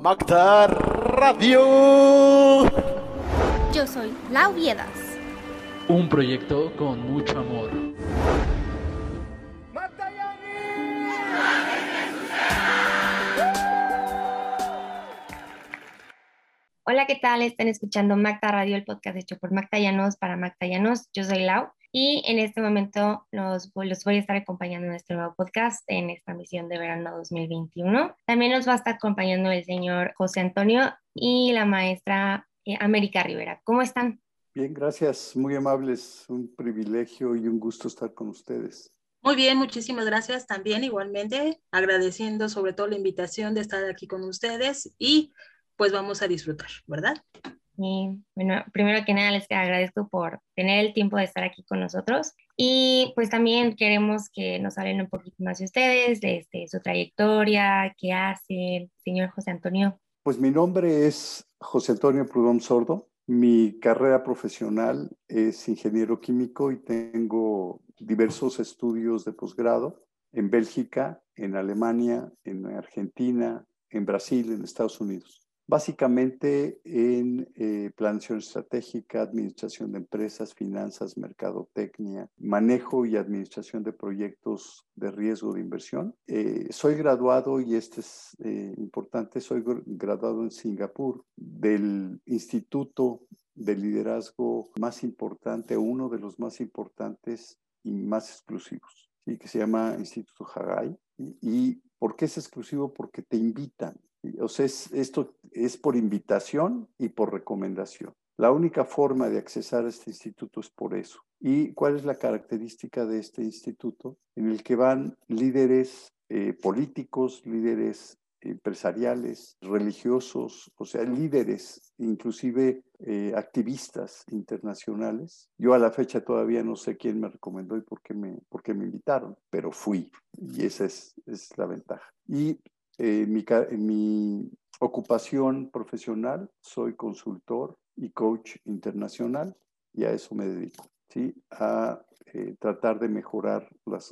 Magda Radio. Yo soy Lau Viedas. Un proyecto con mucho amor. Hola, ¿qué tal? Están escuchando Magda Radio, el podcast hecho por Magdayanos para Magdayanos. Yo soy Lau y en este momento los, los voy a estar acompañando en este nuevo podcast en esta misión de verano 2021. También nos va a estar acompañando el señor José Antonio y la maestra eh, América Rivera. ¿Cómo están? Bien, gracias, muy amables. Un privilegio y un gusto estar con ustedes. Muy bien, muchísimas gracias también igualmente, agradeciendo sobre todo la invitación de estar aquí con ustedes y pues vamos a disfrutar, ¿verdad? Y bueno, primero que nada les agradezco por tener el tiempo de estar aquí con nosotros y pues también queremos que nos hablen un poquito más de ustedes, de este, su trayectoria, qué hace señor José Antonio. Pues mi nombre es José Antonio Prudón Sordo. Mi carrera profesional es ingeniero químico y tengo diversos estudios de posgrado en Bélgica, en Alemania, en Argentina, en Brasil, en Estados Unidos básicamente en eh, planeación estratégica, administración de empresas, finanzas, mercadotecnia, manejo y administración de proyectos de riesgo de inversión. Eh, soy graduado, y este es eh, importante, soy graduado en Singapur del Instituto de Liderazgo más importante, uno de los más importantes y más exclusivos, ¿sí? que se llama Instituto Hagai. ¿Y, y por qué es exclusivo? Porque te invitan o sea, esto es por invitación y por recomendación. La única forma de accesar a este instituto es por eso. ¿Y cuál es la característica de este instituto? En el que van líderes eh, políticos, líderes empresariales, religiosos, o sea, líderes, inclusive eh, activistas internacionales. Yo a la fecha todavía no sé quién me recomendó y por qué me, por qué me invitaron, pero fui y esa es, es la ventaja. Y eh, mi, mi ocupación profesional, soy consultor y coach internacional y a eso me dedico, ¿sí? a eh, tratar de mejorar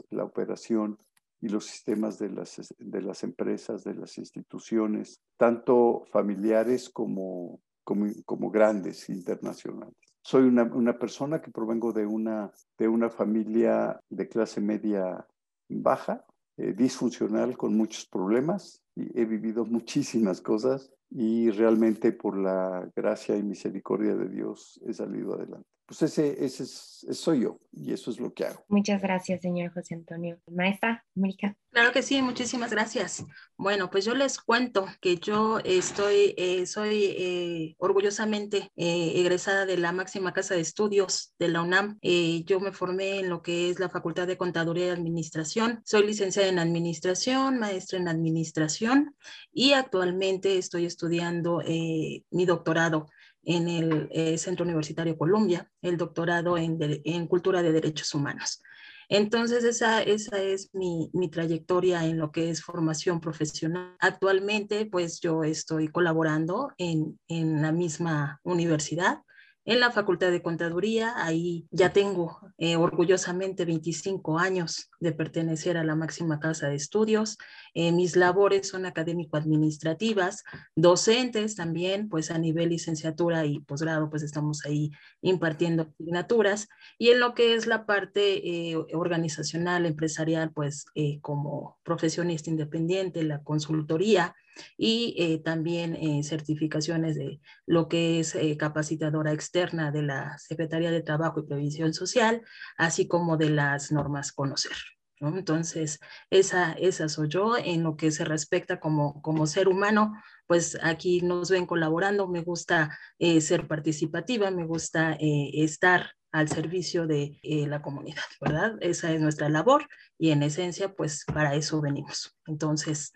la operación y los sistemas de las, de las empresas, de las instituciones, tanto familiares como, como, como grandes internacionales. Soy una, una, persona que provengo de una, de una familia de clase media baja, eh, disfuncional con muchos problemas y he vivido muchísimas cosas y realmente por la gracia y misericordia de Dios he salido adelante pues ese, ese, soy yo y eso es lo que hago. Muchas gracias, señor José Antonio. Maestra, América. Claro que sí, muchísimas gracias. Bueno, pues yo les cuento que yo estoy, eh, soy eh, orgullosamente eh, egresada de la máxima casa de estudios de la UNAM. yo me formé en lo que es la Facultad de Contaduría y Administración. Soy licenciada en Administración, maestra en Administración y actualmente estoy estudiando mi doctorado en el eh, Centro Universitario Columbia, el doctorado en, en, Cultura de Derechos Humanos. Entonces, esa, esa es mi, mi, trayectoria en lo que es formación profesional. Actualmente, pues yo estoy colaborando en, en la misma universidad en la Facultad de Contaduría. Ahí ya tengo eh, orgullosamente 25 años de pertenecer a la máxima casa de estudios. Eh, mis labores son académico-administrativas, docentes también, pues a nivel licenciatura y posgrado, pues estamos ahí impartiendo asignaturas. Y en lo que es la parte eh, organizacional, empresarial, pues como profesionista independiente, la consultoría, y eh, también eh, certificaciones de lo que es eh, capacitadora externa de la Secretaría de Trabajo y Previsión Social, así como de las normas conocer. Entonces, esa, esa soy yo en lo que se respecta como, como ser humano, pues aquí nos ven colaborando, me gusta ser participativa, me gusta estar al servicio de la comunidad, ¿verdad? Esa es nuestra labor y en esencia, pues para eso venimos. Entonces,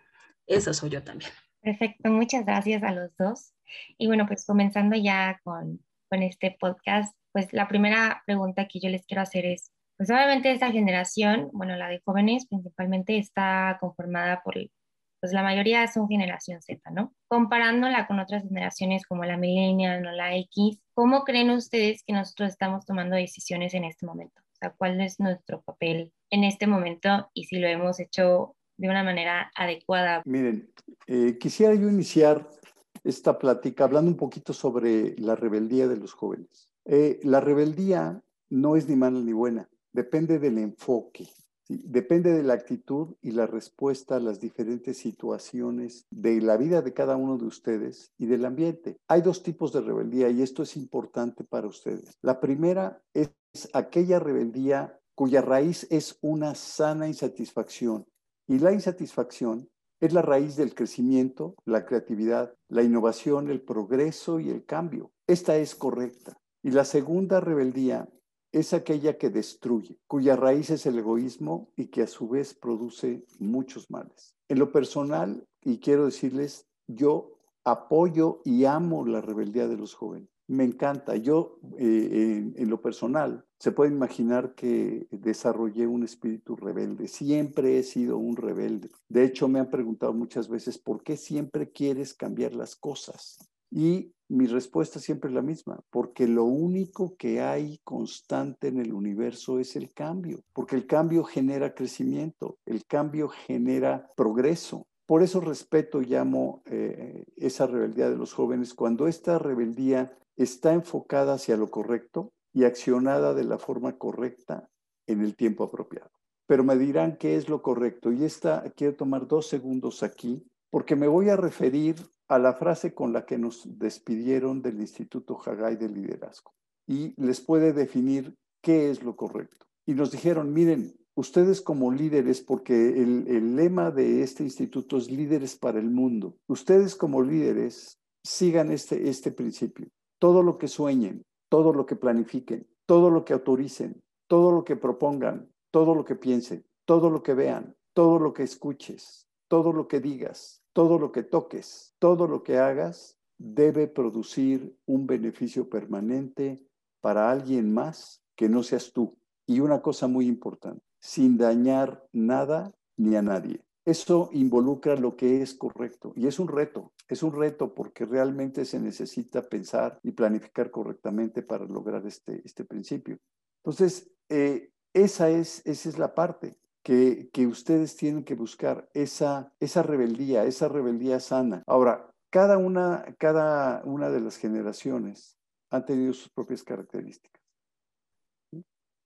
esa soy yo también. Perfecto, muchas gracias a los dos. Y bueno, pues comenzando ya con, con este podcast, pues la primera pregunta que yo les quiero hacer es, pues obviamente esta generación, bueno, la de jóvenes principalmente está conformada por, pues la mayoría son generación Z, ¿no? Comparándola con otras generaciones como la millennial o la X, ¿cómo creen ustedes que nosotros estamos tomando decisiones en este momento? O sea, ¿cuál es nuestro papel en este momento y si lo hemos hecho de una manera adecuada. Miren, eh, quisiera yo iniciar esta plática hablando un poquito sobre la rebeldía de los jóvenes. Eh, la rebeldía no es ni mala ni buena, depende del enfoque, depende de la actitud y la respuesta a las diferentes situaciones de la vida de cada uno de ustedes y del ambiente. Hay dos tipos de rebeldía y esto es importante para ustedes. La primera es aquella rebeldía cuya raíz es una sana insatisfacción y la insatisfacción es la raíz del crecimiento, la creatividad, la innovación, el progreso y el cambio. Esta es correcta. Y la segunda rebeldía es aquella que destruye, cuya raíz es el egoísmo y que a su vez produce muchos males. En lo personal, y quiero decirles, yo apoyo y amo la rebeldía de los jóvenes me encanta. Yo, eh, en, lo personal, se puede imaginar que desarrollé un espíritu rebelde. Siempre he sido un rebelde. De hecho, me han preguntado muchas veces, ¿por qué siempre quieres cambiar las cosas? Y mi respuesta siempre es la misma, porque lo único que hay constante en el universo es el cambio, porque el cambio genera crecimiento, el cambio genera progreso. Por eso respeto y llamo eh, esa rebeldía de los jóvenes. Cuando esta rebeldía está enfocada hacia lo correcto y accionada de la forma correcta en el tiempo apropiado. Pero me dirán qué es lo correcto y esta quiero tomar dos segundos aquí porque me voy a referir a la frase con la que nos despidieron del Instituto Haggai de Liderazgo y les puede definir qué es lo correcto. Y nos dijeron, miren, ustedes como líderes, porque el, el, lema de este instituto es líderes para el mundo, ustedes como líderes sigan este, este principio todo lo que sueñen, todo lo que planifiquen, todo lo que autoricen, todo lo que propongan, todo lo que piensen, todo lo que vean, todo lo que escuches, todo lo que digas, todo lo que toques, todo lo que hagas, debe producir un beneficio permanente para alguien más que no seas tú. Y una cosa muy importante, sin dañar nada ni a nadie. Eso involucra lo que es correcto y es un reto, es un reto porque realmente se necesita pensar y planificar correctamente para lograr este, este principio. Entonces, eh, esa, es, esa es la parte que, que, ustedes tienen que buscar, esa, esa rebeldía, esa rebeldía sana. Ahora, cada una, cada una de las generaciones han tenido sus propias características.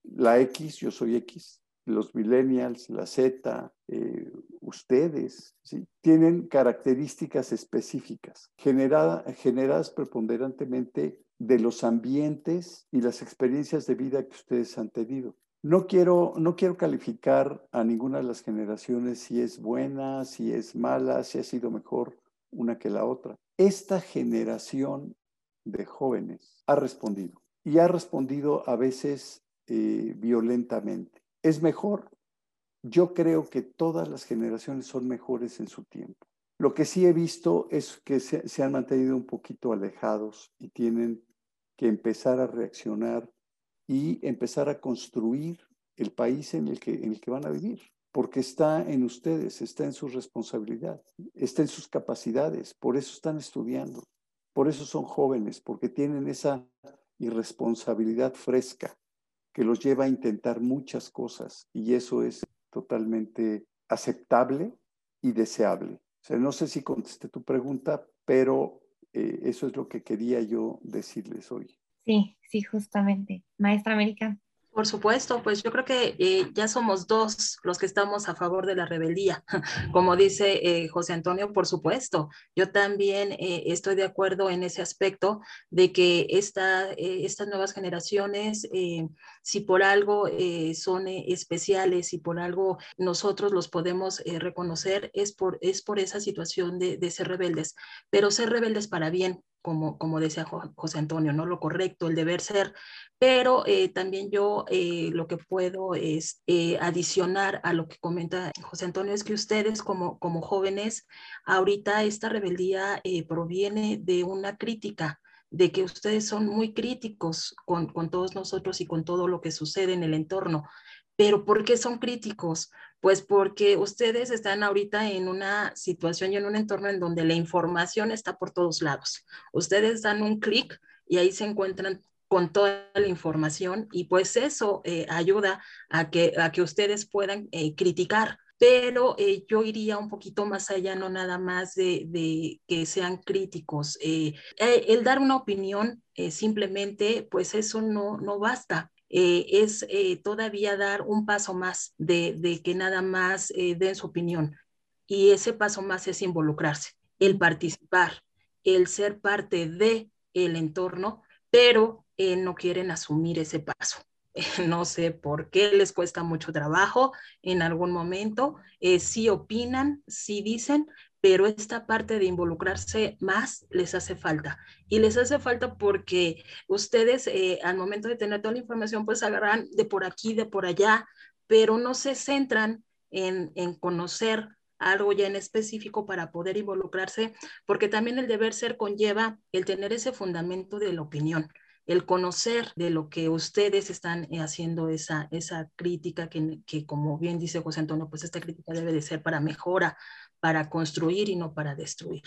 La X, yo soy X, los millennials, la Z, eh, ustedes, tienen características específicas generadas preponderantemente de los ambientes y las experiencias de vida que ustedes han tenido. No quiero, no quiero calificar a ninguna de las generaciones si es buena, si es mala, si ha sido mejor una que la otra. Esta generación de jóvenes ha respondido y ha respondido a veces eh, violentamente es mejor. Yo creo que todas las generaciones son mejores en su tiempo. Lo que sí he visto es que se, han mantenido un poquito alejados y tienen que empezar a reaccionar y empezar a construir el país en el que, en el que van a vivir, porque está en ustedes, está en su responsabilidad, está en sus capacidades, por eso están estudiando, por eso son jóvenes, porque tienen esa irresponsabilidad fresca que los lleva a intentar muchas cosas y eso es totalmente aceptable y deseable. O sea, no sé si contesté tu pregunta, pero eh, eso es lo que quería yo decirles hoy. Sí, sí, justamente. Maestra América. Por supuesto, pues yo creo que eh, ya somos dos los que estamos a favor de la rebeldía. Como dice eh, José Antonio, por supuesto, yo también eh, estoy de acuerdo en ese aspecto de que esta, estas nuevas generaciones, si por algo son especiales, y por algo nosotros los podemos reconocer, es por, es por esa situación de ser rebeldes, pero ser rebeldes para bien, como, como decía José Antonio, ¿no? Lo correcto, el deber ser, pero eh, también yo eh, lo que puedo es eh, adicionar a lo que comenta José Antonio es que ustedes como, como jóvenes, ahorita esta rebeldía proviene de una crítica, de que ustedes son muy críticos con, con todos nosotros y con todo lo que sucede en el entorno. Pero ¿por qué son críticos? Pues porque ustedes están ahorita en una situación y en un entorno en donde la información está por todos lados. Ustedes dan un clic y ahí se encuentran con toda la información y pues eso eh, ayuda a que, a que ustedes puedan eh, criticar pero eh, yo iría un poquito más allá, no nada más de, que sean críticos. Eh, eh, el dar una opinión simplemente, pues eso no, no basta. Es todavía dar un paso más de, que nada más den su opinión. Y ese paso más es involucrarse, el participar, el ser parte de el entorno, pero no quieren asumir ese paso. no sé por qué les cuesta mucho trabajo en algún momento, eh, sí opinan, sí dicen, pero esta parte de involucrarse más les hace falta. Y les hace falta porque ustedes eh, al momento de tener toda la información, pues agarran de por aquí, de por allá, pero no se centran en, en conocer algo ya en específico para poder involucrarse, porque también el deber ser conlleva el tener ese fundamento de la opinión el conocer de lo que ustedes están eh, haciendo esa, esa crítica que, que, como bien dice José Antonio, pues esta crítica debe de ser para mejora, para construir y no para destruir.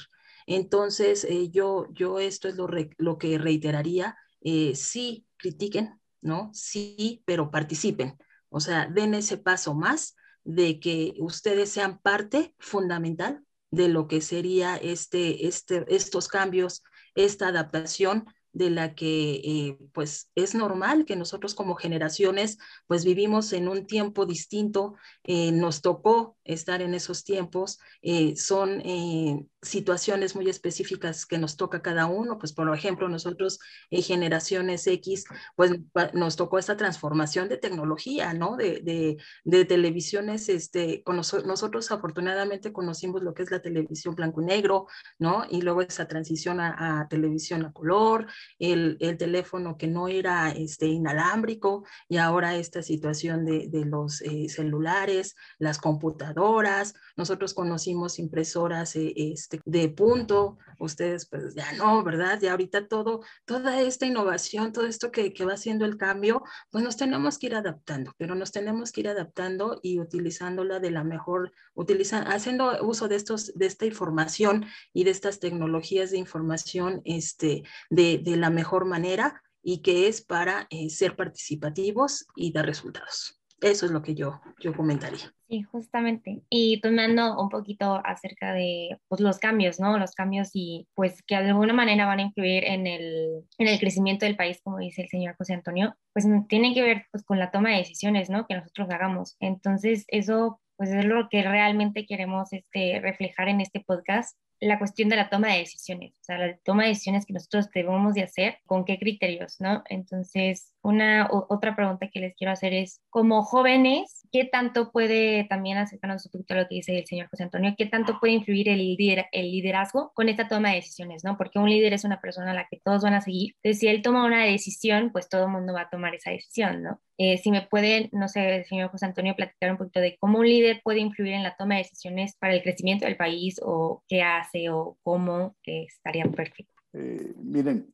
Entonces, eh, yo, yo esto es lo, lo que reiteraría, eh, sí critiquen, ¿no? Sí, pero participen, o sea, den ese paso más de que ustedes sean parte fundamental de lo que sería este, este, estos cambios, esta adaptación de la que eh, pues es normal que nosotros como generaciones pues vivimos en un tiempo distinto, eh, nos tocó estar en esos tiempos, eh, son situaciones muy específicas que nos toca cada uno, pues por ejemplo nosotros en generaciones X, pues nos tocó esta transformación de tecnología, ¿no? De, de, de televisiones, este, nosotros afortunadamente conocimos lo que es la televisión blanco y negro, ¿no? Y luego esa transición a, a televisión a color, el, el, teléfono que no era este, inalámbrico y ahora esta situación de, de los eh, celulares, las computadoras, nosotros conocimos impresoras, eh, este, de punto, ustedes pues ya no, ¿verdad? Ya ahorita todo, toda esta innovación, todo esto que, que va haciendo el cambio, pues nos tenemos que ir adaptando, pero nos tenemos que ir adaptando y utilizándola de la mejor, utilizando, haciendo uso de, estos, de esta información y de estas tecnologías de información este, de, de la mejor manera y que es para eh, ser participativos y dar resultados. Eso es lo que yo, yo comentaría. Sí, justamente. Y tomando un poquito acerca de pues, los cambios, ¿no? Los cambios y pues que de alguna manera van a influir en el, en el crecimiento del país, como dice el señor José Antonio, pues tienen que ver pues, con la toma de decisiones, ¿no? Que nosotros hagamos. Entonces, eso pues es lo que realmente queremos este, reflejar en este podcast la cuestión de la toma de decisiones, o sea, la toma de decisiones que nosotros debemos de hacer, con qué criterios, ¿no? Entonces, una otra pregunta que les quiero hacer es, como jóvenes, ¿qué tanto puede también acercarnos un poquito a lo que dice el señor José Antonio, qué tanto puede influir el, el liderazgo con esta toma de decisiones, ¿no? Porque un líder es una persona a la que todos van a seguir, entonces si él toma una decisión, pues todo el mundo va a tomar esa decisión, ¿no? Eh, si me puede, no sé, señor José Antonio, platicar un poquito de cómo un líder puede influir en la toma de decisiones para el crecimiento del país o qué hace o cómo estaría perfecto. Eh, miren,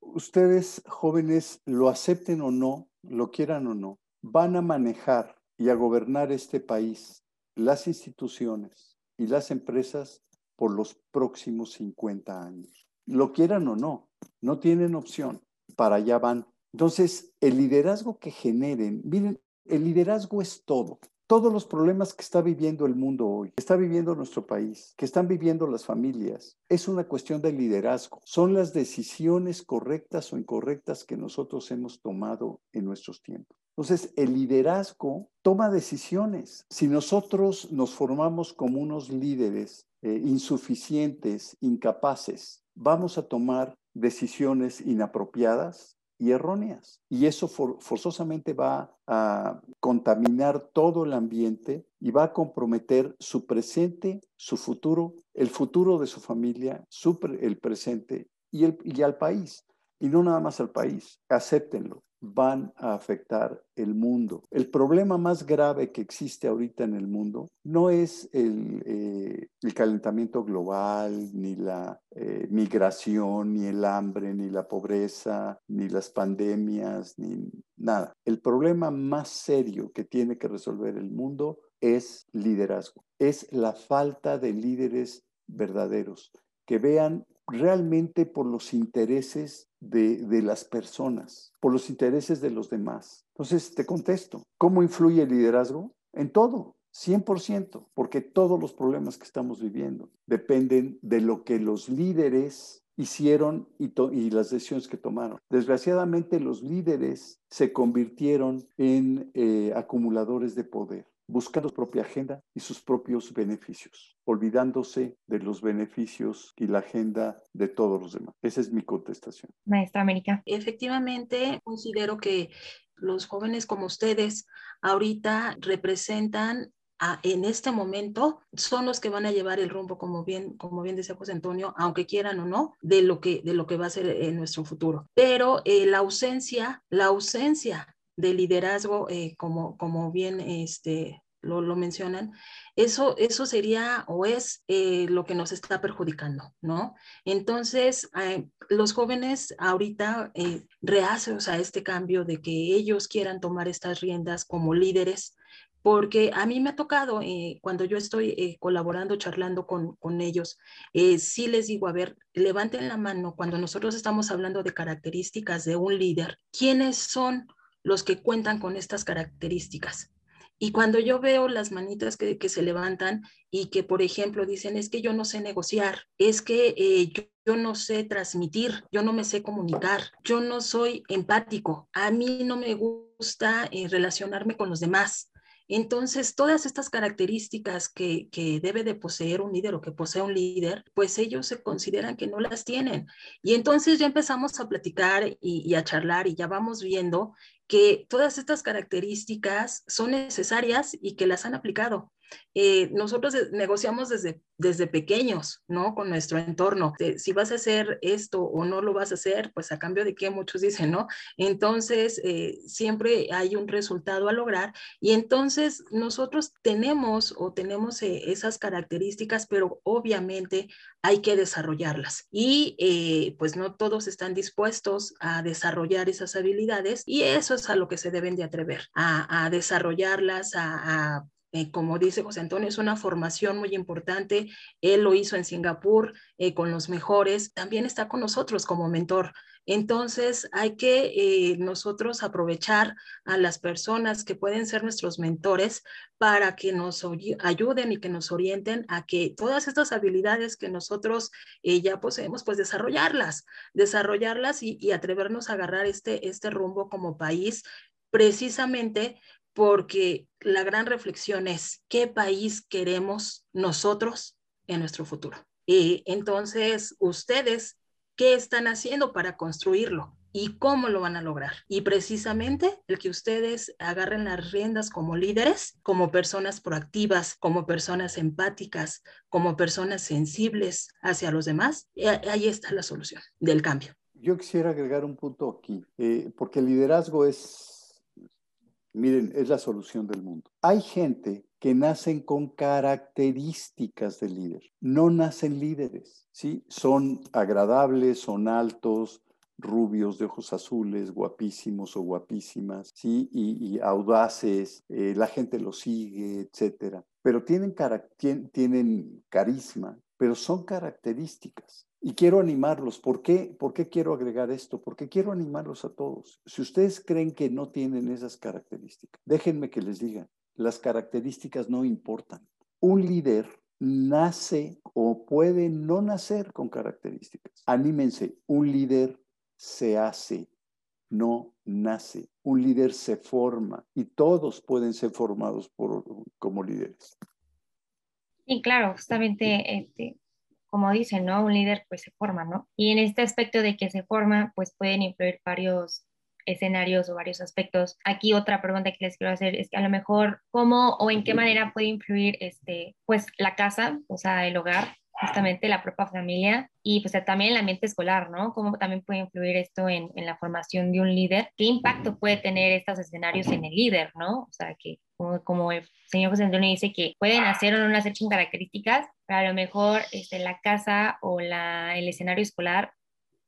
ustedes jóvenes, lo acepten o no, lo quieran o no, van a manejar y a gobernar este país, las instituciones y las empresas por los próximos 50 años. Lo quieran o no, no tienen opción, para allá van. Entonces, el liderazgo que generen, miren, el liderazgo es todo. Todos los problemas que está viviendo el mundo hoy, que está viviendo nuestro país, que están viviendo las familias, es una cuestión de liderazgo. Son las decisiones correctas o incorrectas que nosotros hemos tomado en nuestros tiempos. Entonces, el liderazgo toma decisiones. Si nosotros nos formamos como unos líderes eh, insuficientes, incapaces, vamos a tomar decisiones inapropiadas, y erróneas. Y eso forzosamente va a contaminar todo el ambiente y va a comprometer su presente, su futuro, el futuro de su familia, su el presente y, el, y al país. Y no nada más al país, acéptenlo van a afectar el mundo. El problema más grave que existe ahorita en el mundo no es el, eh, calentamiento global, ni la eh, migración, ni el hambre, ni la pobreza, ni las pandemias, ni nada. El problema más serio que tiene que resolver el mundo es liderazgo, es la falta de líderes verdaderos que vean realmente por los intereses de, las personas, por los intereses de los demás. Entonces, te contesto, ¿cómo influye el liderazgo? En todo. 100%, porque todos los problemas que estamos viviendo dependen de lo que los líderes hicieron y, y, las decisiones que tomaron. Desgraciadamente los líderes se convirtieron en eh, acumuladores de poder, buscando su propia agenda y sus propios beneficios, olvidándose de los beneficios y la agenda de todos los demás. Esa es mi contestación. Maestra América. Efectivamente, considero que los jóvenes como ustedes ahorita representan en este momento son los que van a llevar el rumbo, como bien, como bien decía José Antonio, aunque quieran o no, de lo que, de lo que va a ser en nuestro futuro. Pero eh, la ausencia, la ausencia de liderazgo, eh, como, como bien este, lo, lo, mencionan, eso, eso sería o es eh, lo que nos está perjudicando, ¿no? Entonces, los jóvenes ahorita eh, a este cambio de que ellos quieran tomar estas riendas como líderes, porque a mí me ha tocado, eh, cuando yo estoy eh, colaborando, charlando con, con ellos, eh, sí les digo, a ver, levanten la mano cuando nosotros estamos hablando de características de un líder, ¿quiénes son los que cuentan con estas características? Y cuando yo veo las manitas que, que, se levantan y que, por ejemplo, dicen, es que yo no sé negociar, es que eh, yo, no sé transmitir, yo no me sé comunicar, yo no soy empático, a mí no me gusta eh, relacionarme con los demás, entonces, todas estas características que, debe de poseer un líder o que posee un líder, pues ellos se consideran que no las tienen. Y entonces ya empezamos a platicar y, a charlar y ya vamos viendo que todas estas características son necesarias y que las han aplicado. Eh, nosotros negociamos desde, desde pequeños, ¿no? Con nuestro entorno. si vas a hacer esto o no lo vas a hacer, pues a cambio de qué muchos dicen, ¿no? Entonces, eh, siempre hay un resultado a lograr y entonces nosotros tenemos o tenemos eh, esas características, pero obviamente hay que desarrollarlas y pues no todos están dispuestos a desarrollar esas habilidades y eso es a lo que se deben de atrever, a, desarrollarlas, a eh, como dice José Antonio, es una formación muy importante. Él lo hizo en Singapur eh, con los mejores. También está con nosotros como mentor. Entonces, hay que eh, nosotros aprovechar a las personas que pueden ser nuestros mentores para que nos ayuden y que nos orienten a que todas estas habilidades que nosotros ya poseemos, pues desarrollarlas, desarrollarlas y, y atrevernos a agarrar este, este rumbo como país precisamente porque la gran reflexión es qué país queremos nosotros en nuestro futuro. Y entonces, ustedes, ¿qué están haciendo para construirlo? ¿Y cómo lo van a lograr? Y precisamente el que ustedes agarren las riendas como líderes, como personas proactivas, como personas empáticas, como personas sensibles hacia los demás, ahí está la solución del cambio. Yo quisiera agregar un punto aquí, eh, porque el liderazgo es Miren, es la solución del mundo. Hay gente que nacen con características de líder, no nacen líderes, ¿sí? Son agradables, son altos, rubios de ojos azules, guapísimos o guapísimas, ¿sí? Y, audaces, eh, la gente los sigue, etcétera. Pero tienen, tienen carisma, pero son características. Y quiero animarlos. ¿Por qué? ¿Por qué quiero agregar esto? Porque quiero animarlos a todos. Si ustedes creen que no tienen esas características, déjenme que les diga, las características no importan. Un líder nace o puede no nacer con características. Anímense, un líder se hace, no nace. Un líder se forma y todos pueden ser formados por, como líderes. Sí, claro, justamente este, como dicen, ¿no? Un líder pues se forma, ¿no? Y en este aspecto de que se forma, pues pueden influir varios escenarios o varios aspectos. Aquí otra pregunta que les quiero hacer es que a lo mejor cómo o en qué manera puede influir este pues la casa, o sea, el hogar justamente la propia familia y pues también el ambiente escolar, ¿no? ¿Cómo también puede influir esto en, la formación de un líder? ¿Qué impacto puede tener estos escenarios en el líder, ¿no? O sea, que como, como el señor José Antonio dice que pueden hacer o no hacer sin características, pero a lo mejor este, la casa o la, el escenario escolar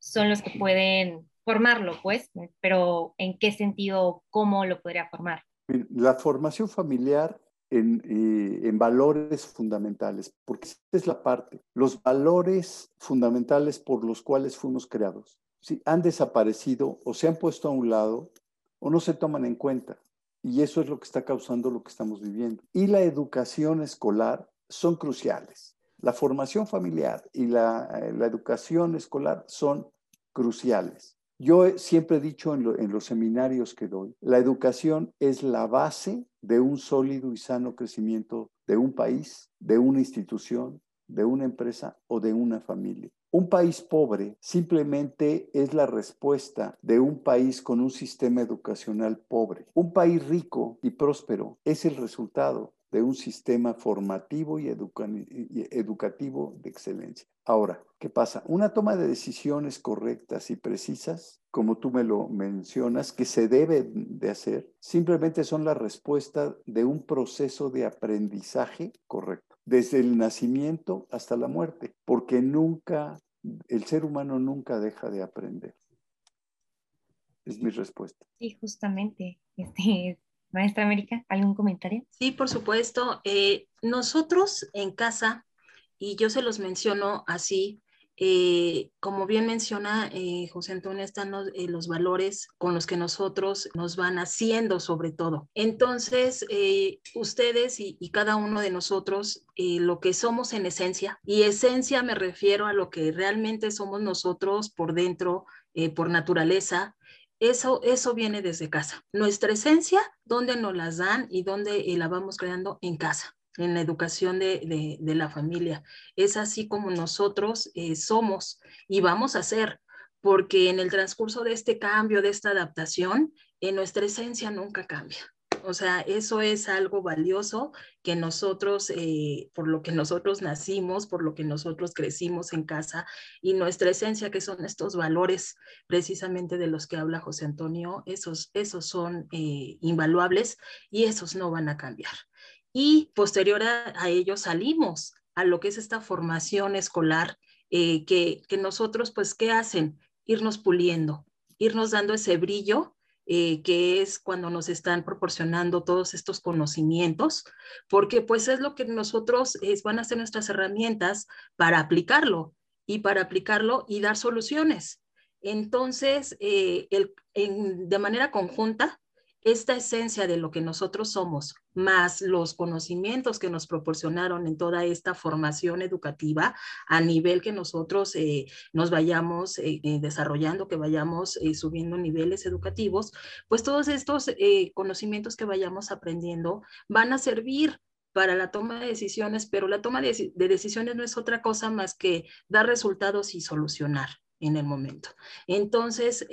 son los que pueden formarlo, pues, pero ¿en qué sentido, cómo lo podría formar? La formación familiar en, eh, en, valores fundamentales, porque esa es la parte. Los valores fundamentales por los cuales fuimos creados ¿sí? han desaparecido o se han puesto a un lado o no se toman en cuenta. Y eso es lo que está causando lo que estamos viviendo. Y la educación escolar son cruciales. La formación familiar y la, eh, la educación escolar son cruciales. Yo siempre he dicho en, en, los seminarios que doy, la educación es la base de un sólido y sano crecimiento de un país, de una institución, de una empresa o de una familia. Un país pobre simplemente es la respuesta de un país con un sistema educacional pobre. Un país rico y próspero es el resultado de un sistema formativo y, educativo de excelencia. Ahora, ¿qué pasa? Una toma de decisiones correctas y precisas, como tú me lo mencionas, que se debe de hacer, simplemente son la respuesta de un proceso de aprendizaje correcto, desde el nacimiento hasta la muerte, porque nunca, el ser humano nunca deja de aprender. Es mi respuesta. Sí, justamente. Este, Maestra América, ¿algún comentario? Sí, por supuesto. Eh, nosotros en casa, y yo se los menciono así, eh, como bien menciona eh, José Antonio, están los, los, valores con los que nosotros nos van haciendo sobre todo. Entonces, ustedes y, y, cada uno de nosotros, lo que somos en esencia, y esencia me refiero a lo que realmente somos nosotros por dentro, por naturaleza, eso, eso viene desde casa. Nuestra esencia, ¿dónde nos las dan y dónde eh, la vamos creando? En casa en la educación de, la familia. Es así como nosotros eh, somos y vamos a ser, porque en el transcurso de este cambio, de esta adaptación, en nuestra esencia nunca cambia. O sea, eso es algo valioso que nosotros, eh, por lo que nosotros nacimos, por lo que nosotros crecimos en casa y nuestra esencia, que son estos valores precisamente de los que habla José Antonio, esos, esos son eh, invaluables y esos no van a cambiar. Y posterior a, ellos salimos a lo que es esta formación escolar eh, que, que nosotros, pues, ¿qué hacen? Irnos puliendo, irnos dando ese brillo eh, que es cuando nos están proporcionando todos estos conocimientos, porque pues es lo que nosotros van a ser nuestras herramientas para aplicarlo y para aplicarlo y dar soluciones. Entonces, eh, el, de manera conjunta, esta esencia de lo que nosotros somos, más los conocimientos que nos proporcionaron en toda esta formación educativa a nivel que nosotros eh, nos vayamos eh, eh, desarrollando, que vayamos subiendo niveles educativos, pues todos estos conocimientos que vayamos aprendiendo van a servir para la toma de decisiones, pero la toma de decisiones no es otra cosa más que dar resultados y solucionar en el momento. Entonces,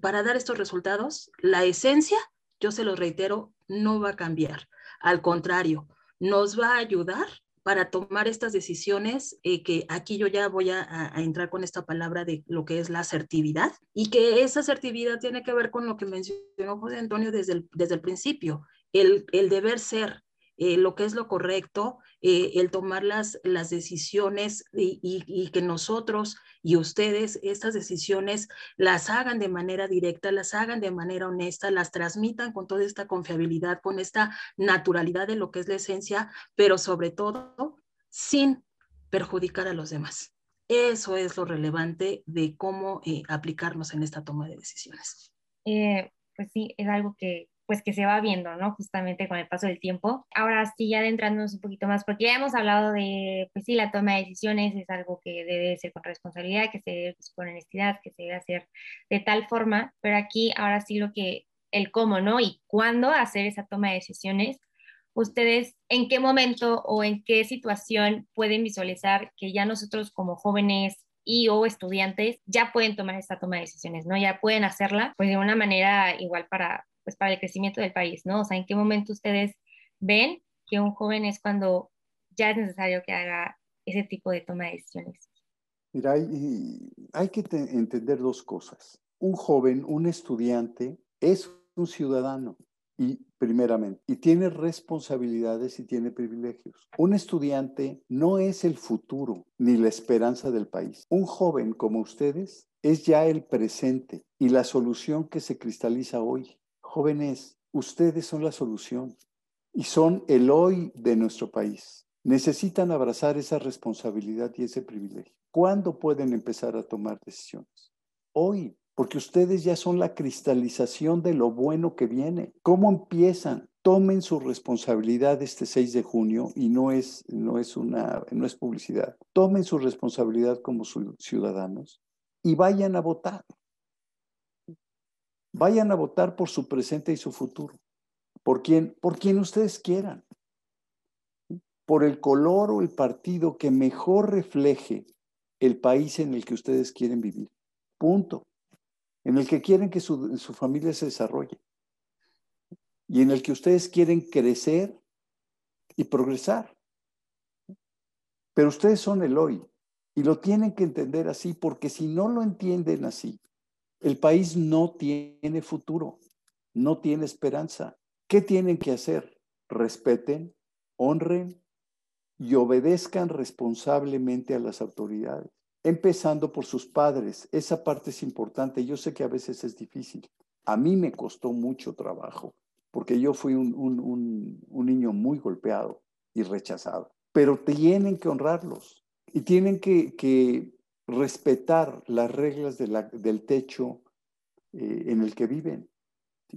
para dar estos resultados, la esencia yo se lo reitero, no va a cambiar. Al contrario, nos va a ayudar para tomar estas decisiones, eh, que aquí yo ya voy a, entrar con esta palabra de lo que es la asertividad, y que esa asertividad tiene que ver con lo que mencionó José Antonio desde el, desde el principio, el, el deber ser, eh, lo que es lo correcto, eh, el tomar las, las decisiones y, que nosotros y ustedes estas decisiones las hagan de manera directa, las hagan de manera honesta, las transmitan con toda esta confiabilidad, con esta naturalidad de lo que es la esencia, pero sobre todo sin perjudicar a los demás. Eso es lo relevante de cómo eh, aplicarnos en esta toma de decisiones. pues sí, es algo que pues que se va viendo, ¿no? Justamente con el paso del tiempo. Ahora sí, ya adentrándonos un poquito más, porque ya hemos hablado de, pues sí, la toma de decisiones es algo que debe ser con responsabilidad, que se debe pues, con honestidad, que se debe hacer de tal forma, pero aquí ahora sí lo que, el cómo, ¿no? Y cuándo hacer esa toma de decisiones. Ustedes, ¿en qué momento o en qué situación pueden visualizar que ya nosotros como jóvenes y o estudiantes ya pueden tomar esta toma de decisiones, ¿no? Ya pueden hacerla, pues de una manera igual para, pues para el crecimiento del país, ¿no? O sea, ¿en qué momento ustedes ven que un joven es cuando ya es necesario que haga ese tipo de toma de decisiones? Mira, hay, hay que entender dos cosas. Un joven, un estudiante, es un ciudadano y primeramente, y tiene responsabilidades y tiene privilegios. Un estudiante no es el futuro ni la esperanza del país. Un joven como ustedes es ya el presente y la solución que se cristaliza hoy. Jóvenes, ustedes son la solución y son el hoy de nuestro país. Necesitan abrazar esa responsabilidad y ese privilegio. ¿Cuándo pueden empezar a tomar decisiones? Hoy. porque ustedes ya son la cristalización de lo bueno que viene. ¿Cómo empiezan? Tomen su responsabilidad este 6 de junio y no es, no es, una, no es publicidad. Tomen su responsabilidad como ciudadanos y vayan a votar. Vayan a votar por su presente y su futuro. Por quien, por quien ustedes quieran. Por el color o el partido que mejor refleje el país en el que ustedes quieren vivir. Punto en el que quieren que su, familia se desarrolle y en el que ustedes quieren crecer y progresar. Pero ustedes son el hoy y lo tienen que entender así porque si no lo entienden así, el país no tiene futuro, no tiene esperanza. ¿Qué tienen que hacer? Respeten, honren y obedezcan responsablemente a las autoridades empezando por sus padres. Esa parte es importante. Yo sé que a veces es difícil. A mí me costó mucho trabajo, porque yo fui un, niño muy golpeado y rechazado. Pero tienen que honrarlos y tienen que, respetar las reglas del techo eh, en el que viven.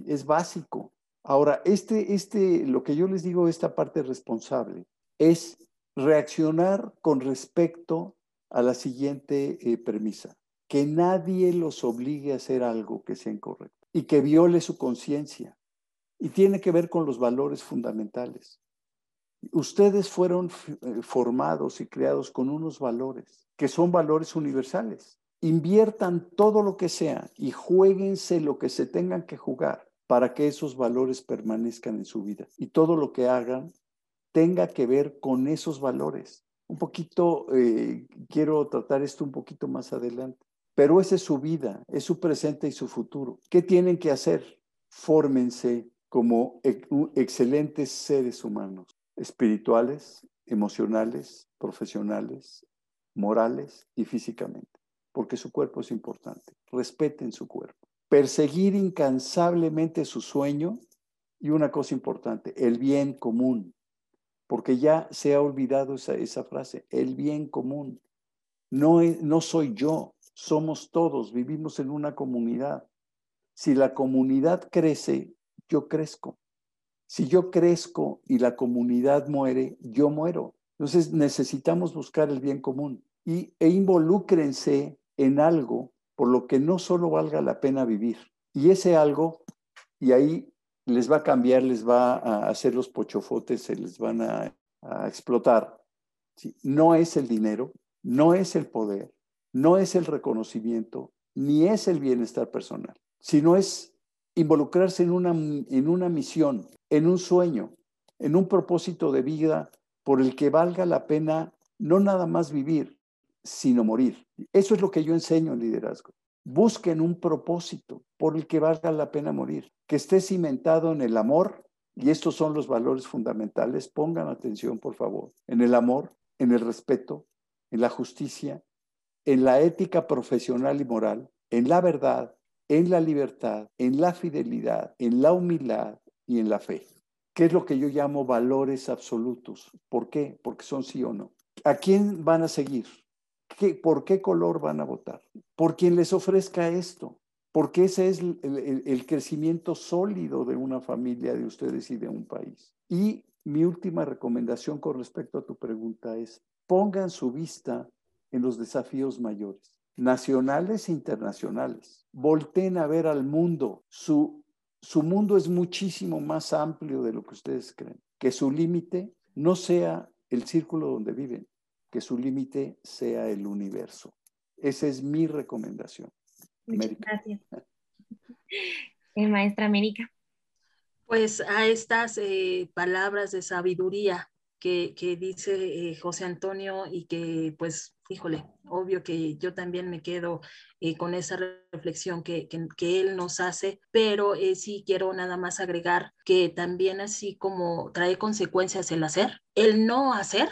Es básico. Ahora, este, este, lo que yo les digo, esta parte responsable, es reaccionar con respecto a la siguiente eh, premisa, que nadie los obligue a hacer algo que sea incorrecto y que viole su conciencia. Y tiene que ver con los valores fundamentales. Ustedes fueron eh, formados y creados con unos valores que son valores universales. Inviertan todo lo que sea y jueguense lo que se tengan que jugar para que esos valores permanezcan en su vida. Y todo lo que hagan tenga que ver con esos valores un poquito, eh, quiero tratar esto un poquito más adelante. Pero esa es su vida, es su presente y su futuro. ¿Qué tienen que hacer? Fórmense como excelentes seres humanos, espirituales, emocionales, profesionales, morales y físicamente, porque su cuerpo es importante. Respeten su cuerpo. Perseguir incansablemente su sueño y una cosa importante, el bien común porque ya se ha olvidado esa, frase, el bien común. No, no soy yo, somos todos, vivimos en una comunidad. Si la comunidad crece, yo crezco. Si yo crezco y la comunidad muere, yo muero. Entonces necesitamos buscar el bien común y, e involúcrense en algo por lo que no solo valga la pena vivir. Y ese algo, y ahí les va a cambiar, les va a hacer los pochofotes, se les van a, explotar. No es el dinero, no es el poder, no es el reconocimiento, ni es el bienestar personal, sino es involucrarse en una, en una misión, en un sueño, en un propósito de vida por el que valga la pena no nada más vivir, sino morir. Eso es lo que yo enseño en liderazgo. Busquen un propósito por el que valga la pena morir, que esté cimentado en el amor, y estos son los valores fundamentales. Pongan atención, por favor, en el amor, en el respeto, en la justicia, en la ética profesional y moral, en la verdad, en la libertad, en la fidelidad, en la humildad y en la fe. ¿Qué es lo que yo llamo valores absolutos? ¿Por qué? Porque son sí o no. ¿A quién van a seguir? ¿Por qué color van a votar? Por quien les ofrezca esto, porque ese es el, crecimiento sólido de una familia, de ustedes y de un país. Y mi última recomendación con respecto a tu pregunta es, pongan su vista en los desafíos mayores, nacionales e internacionales. Volten a ver al mundo. Su, su mundo es muchísimo más amplio de lo que ustedes creen. Que su límite no sea el círculo donde viven, que su límite sea el universo. Esa es mi recomendación. Muchas gracias. Eh, maestra América. Pues a estas eh, palabras de sabiduría que, dice eh, José Antonio y que pues, híjole, obvio que yo también me quedo con esa reflexión que, que, él nos hace, pero sí quiero nada más agregar que también así como trae consecuencias el hacer, el no hacer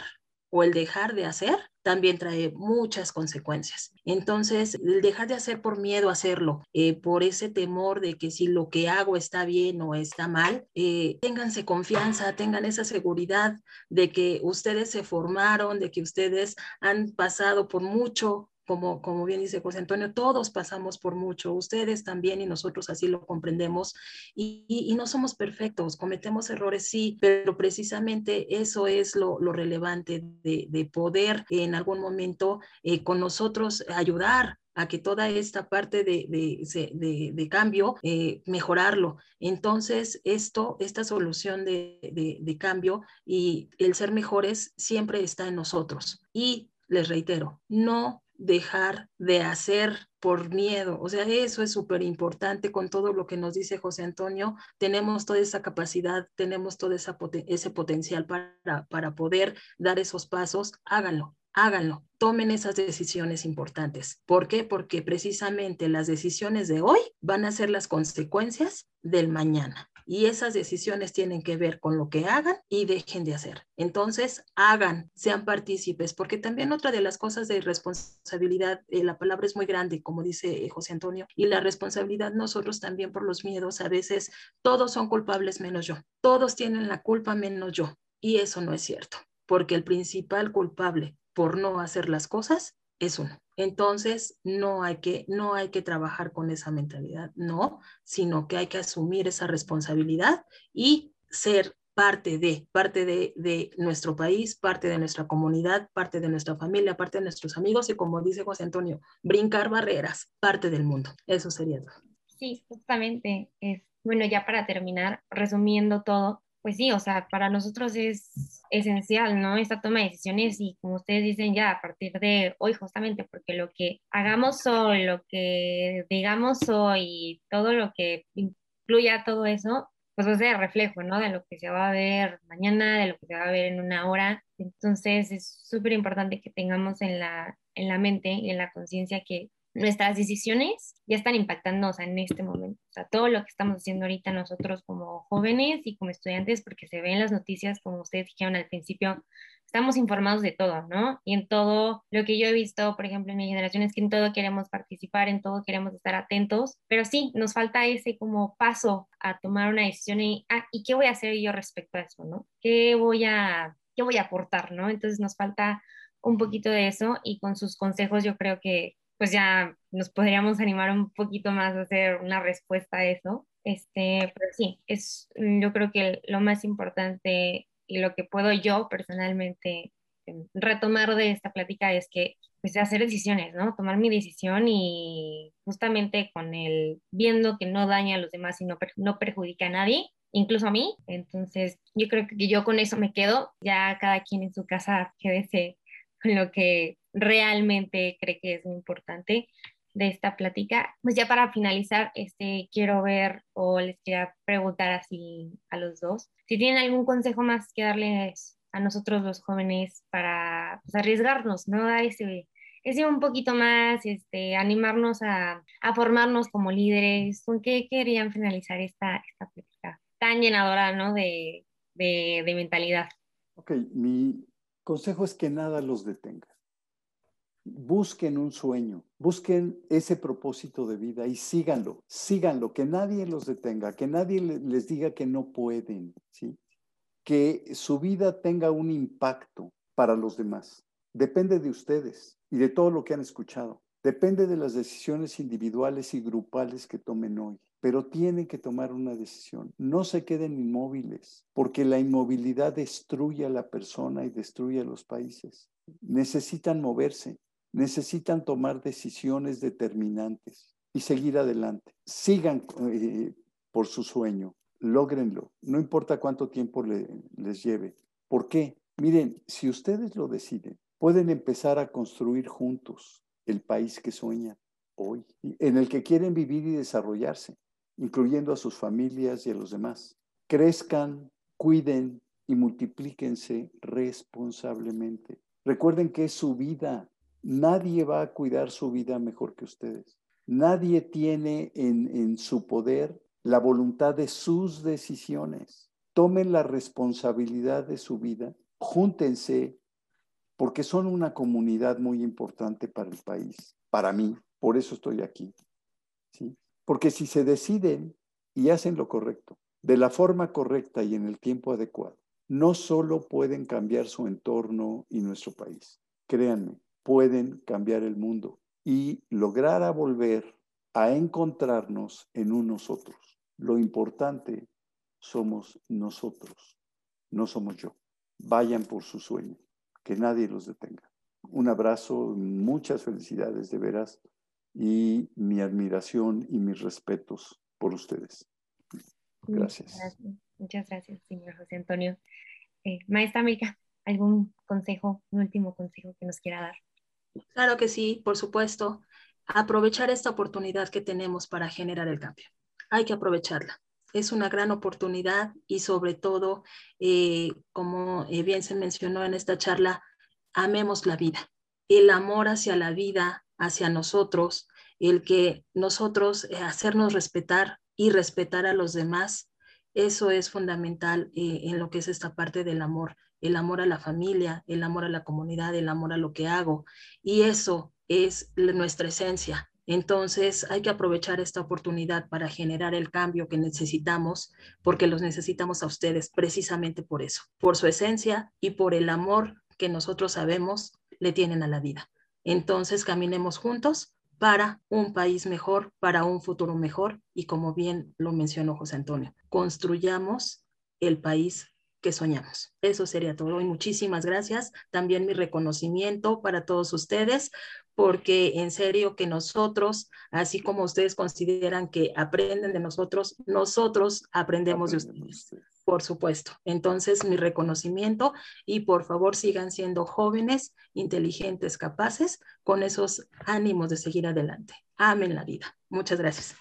o el dejar de hacer también trae muchas consecuencias. Entonces, el dejar de hacer por miedo a hacerlo, eh, por ese temor de que si lo que hago está bien o está mal, eh, ténganse confianza, tengan esa seguridad de que ustedes se formaron, de que ustedes han pasado por mucho como, como bien dice José Antonio, todos pasamos por mucho, ustedes también y nosotros así lo comprendemos y, y, no somos perfectos, cometemos errores, sí, pero precisamente eso es lo, lo relevante de, de, poder en algún momento eh, con nosotros ayudar a que toda esta parte de, de, de cambio, eh, mejorarlo. Entonces, esto, esta solución de, cambio y el ser mejores siempre está en nosotros. Y les reitero, no dejar de hacer por miedo. O sea, eso es súper importante con todo lo que nos dice José Antonio. Tenemos toda esa capacidad, tenemos todo esa ese potencial para, para poder dar esos pasos. Háganlo, háganlo, tomen esas decisiones importantes. ¿Por qué? Porque precisamente las decisiones de hoy van a ser las consecuencias del mañana. Y esas decisiones tienen que ver con lo que hagan y dejen de hacer. Entonces, hagan, sean partícipes, porque también otra de las cosas de responsabilidad, eh, la palabra es muy grande, como dice eh, José Antonio, y la responsabilidad nosotros también por los miedos, a veces todos son culpables menos yo, todos tienen la culpa menos yo, y eso no es cierto, porque el principal culpable por no hacer las cosas es uno. Entonces, no hay que, no hay que trabajar con esa mentalidad, no, sino que hay que asumir esa responsabilidad y ser parte de, parte de, de, nuestro país, parte de nuestra comunidad, parte de nuestra familia, parte de nuestros amigos y como dice José Antonio, brincar barreras, parte del mundo. Eso sería todo. Sí, justamente. Es, bueno, ya para terminar, resumiendo todo, pues sí, o sea, para nosotros es esencial, ¿no? Esta toma de decisiones y como ustedes dicen ya a partir de hoy justamente, porque lo que hagamos hoy, lo que digamos hoy, todo lo que incluya todo eso, pues va a ser reflejo, ¿no? De lo que se va a ver mañana, de lo que se va a ver en una hora. Entonces es súper importante que tengamos en la, en la mente y en la conciencia que nuestras decisiones ya están impactando en este momento. O sea, todo lo que estamos haciendo ahorita nosotros como jóvenes y como estudiantes, porque se ven las noticias, como ustedes dijeron al principio, estamos informados de todo, ¿no? Y en todo lo que yo he visto, por ejemplo, en mi generación, es que en todo queremos participar, en todo queremos estar atentos, pero sí, nos falta ese como paso a tomar una decisión y, ah, ¿y qué voy a hacer yo respecto a eso, ¿no? ¿Qué voy a, qué voy a aportar, ¿no? Entonces nos falta un poquito de eso y con sus consejos yo creo que pues ya nos podríamos animar un poquito más a hacer una respuesta a eso. Este, pero sí, es yo creo que lo más importante y lo que puedo yo personalmente em, retomar de esta plática es que pues hacer decisiones, ¿no? Tomar mi decisión y justamente con el viendo que no daña a los demás y no, no perjudica a nadie, incluso a mí. Entonces, yo creo que yo con eso me quedo. Ya cada quien en su casa quédese con lo que realmente cree que es muy importante de esta plática. Pues ya para finalizar, este, quiero ver o les quería preguntar así a los dos, si tienen algún consejo más que darles a nosotros los jóvenes para pues, arriesgarnos, ¿no? Ese, ese un poquito más, este, animarnos a, a, formarnos como líderes. ¿Con qué querían finalizar esta, esta plática tan llenadora, ¿no? De, de, de mentalidad. Ok, mi consejo es que nada los detenga busquen un sueño, busquen ese propósito de vida y síganlo, síganlo, que nadie los detenga, que nadie les diga que no pueden, ¿sí? Que su vida tenga un impacto para los demás. Depende de ustedes y de todo lo que han escuchado. Depende de las decisiones individuales y grupales que tomen hoy, pero tienen que tomar una decisión. No se queden inmóviles, porque la inmovilidad destruye a la persona y destruye a los países. Necesitan moverse, necesitan tomar decisiones determinantes y seguir adelante. Sigan eh, por su sueño, logrenlo, no importa cuánto tiempo les lleve. ¿Por qué? Miren, si ustedes lo deciden, pueden empezar a construir juntos el país que sueñan hoy, en el que quieren vivir y desarrollarse, incluyendo a sus familias y a los demás. Crezcan, cuiden y multiplíquense responsablemente. Recuerden que es su vida, Nadie va a cuidar su vida mejor que ustedes. Nadie tiene en, su poder la voluntad de sus decisiones. Tomen la responsabilidad de su vida, júntense, porque son una comunidad muy importante para el país, para mí. Por eso estoy aquí. ¿sí? Porque si se deciden y hacen lo correcto, de la forma correcta y en el tiempo adecuado, no solo pueden cambiar su entorno y nuestro país. Créanme, pueden cambiar el mundo y lograr a volver a encontrarnos en unos otros. Lo importante somos nosotros, no somos yo. Vayan por su sueño, que nadie los detenga. Un abrazo, muchas felicidades de veras y mi admiración y mis respetos por ustedes. Gracias. Muchas gracias, señor José Antonio. Eh, maestra América, ¿algún consejo, un último consejo que nos quiera dar? Claro que sí, por supuesto. Aprovechar esta oportunidad que tenemos para generar el cambio. Hay que aprovecharla. Es una gran oportunidad y sobre todo, eh, como eh, bien se mencionó en esta charla, amemos la vida. El amor hacia la vida, hacia nosotros, el que nosotros eh, hacernos respetar y respetar a los demás, eso es fundamental en lo que es esta parte del amor el amor a la familia, el amor a la comunidad, el amor a lo que hago. Y eso es nuestra esencia. Entonces hay que aprovechar esta oportunidad para generar el cambio que necesitamos, porque los necesitamos a ustedes precisamente por eso, por su esencia y por el amor que nosotros sabemos le tienen a la vida. Entonces caminemos juntos para un país mejor, para un futuro mejor y como bien lo mencionó José Antonio, construyamos el país que soñamos. Eso sería todo y muchísimas gracias. También mi reconocimiento para todos ustedes, porque en serio que nosotros, así como ustedes consideran que aprenden de nosotros, nosotros aprendemos de ustedes. Por supuesto. Entonces, mi reconocimiento y por favor sigan siendo jóvenes, inteligentes, capaces, con esos ánimos de seguir adelante. Amen la vida. Muchas gracias.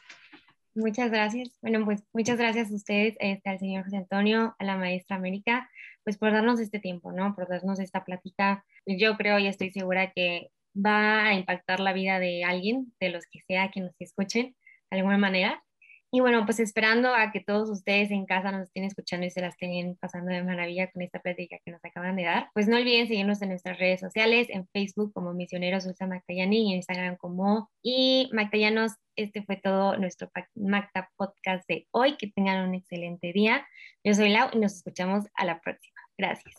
Muchas gracias. Bueno, pues muchas gracias a ustedes, este, al señor José Antonio, a la maestra América, pues por darnos este tiempo, ¿no? Por darnos esta plática. Yo creo y estoy segura que va a impactar la vida de alguien, de los que sea que nos escuchen de alguna manera. Y bueno, pues esperando a que todos ustedes en casa nos estén escuchando y se las estén pasando de maravilla con esta plática que nos acaban de dar, pues no olviden seguirnos en nuestras redes sociales, en Facebook como Misioneros Usa Mactayani y en Instagram como y Mactayanos. Este fue todo nuestro Macta Podcast de hoy. Que tengan un excelente día. Yo soy Lau y nos escuchamos a la próxima. Gracias.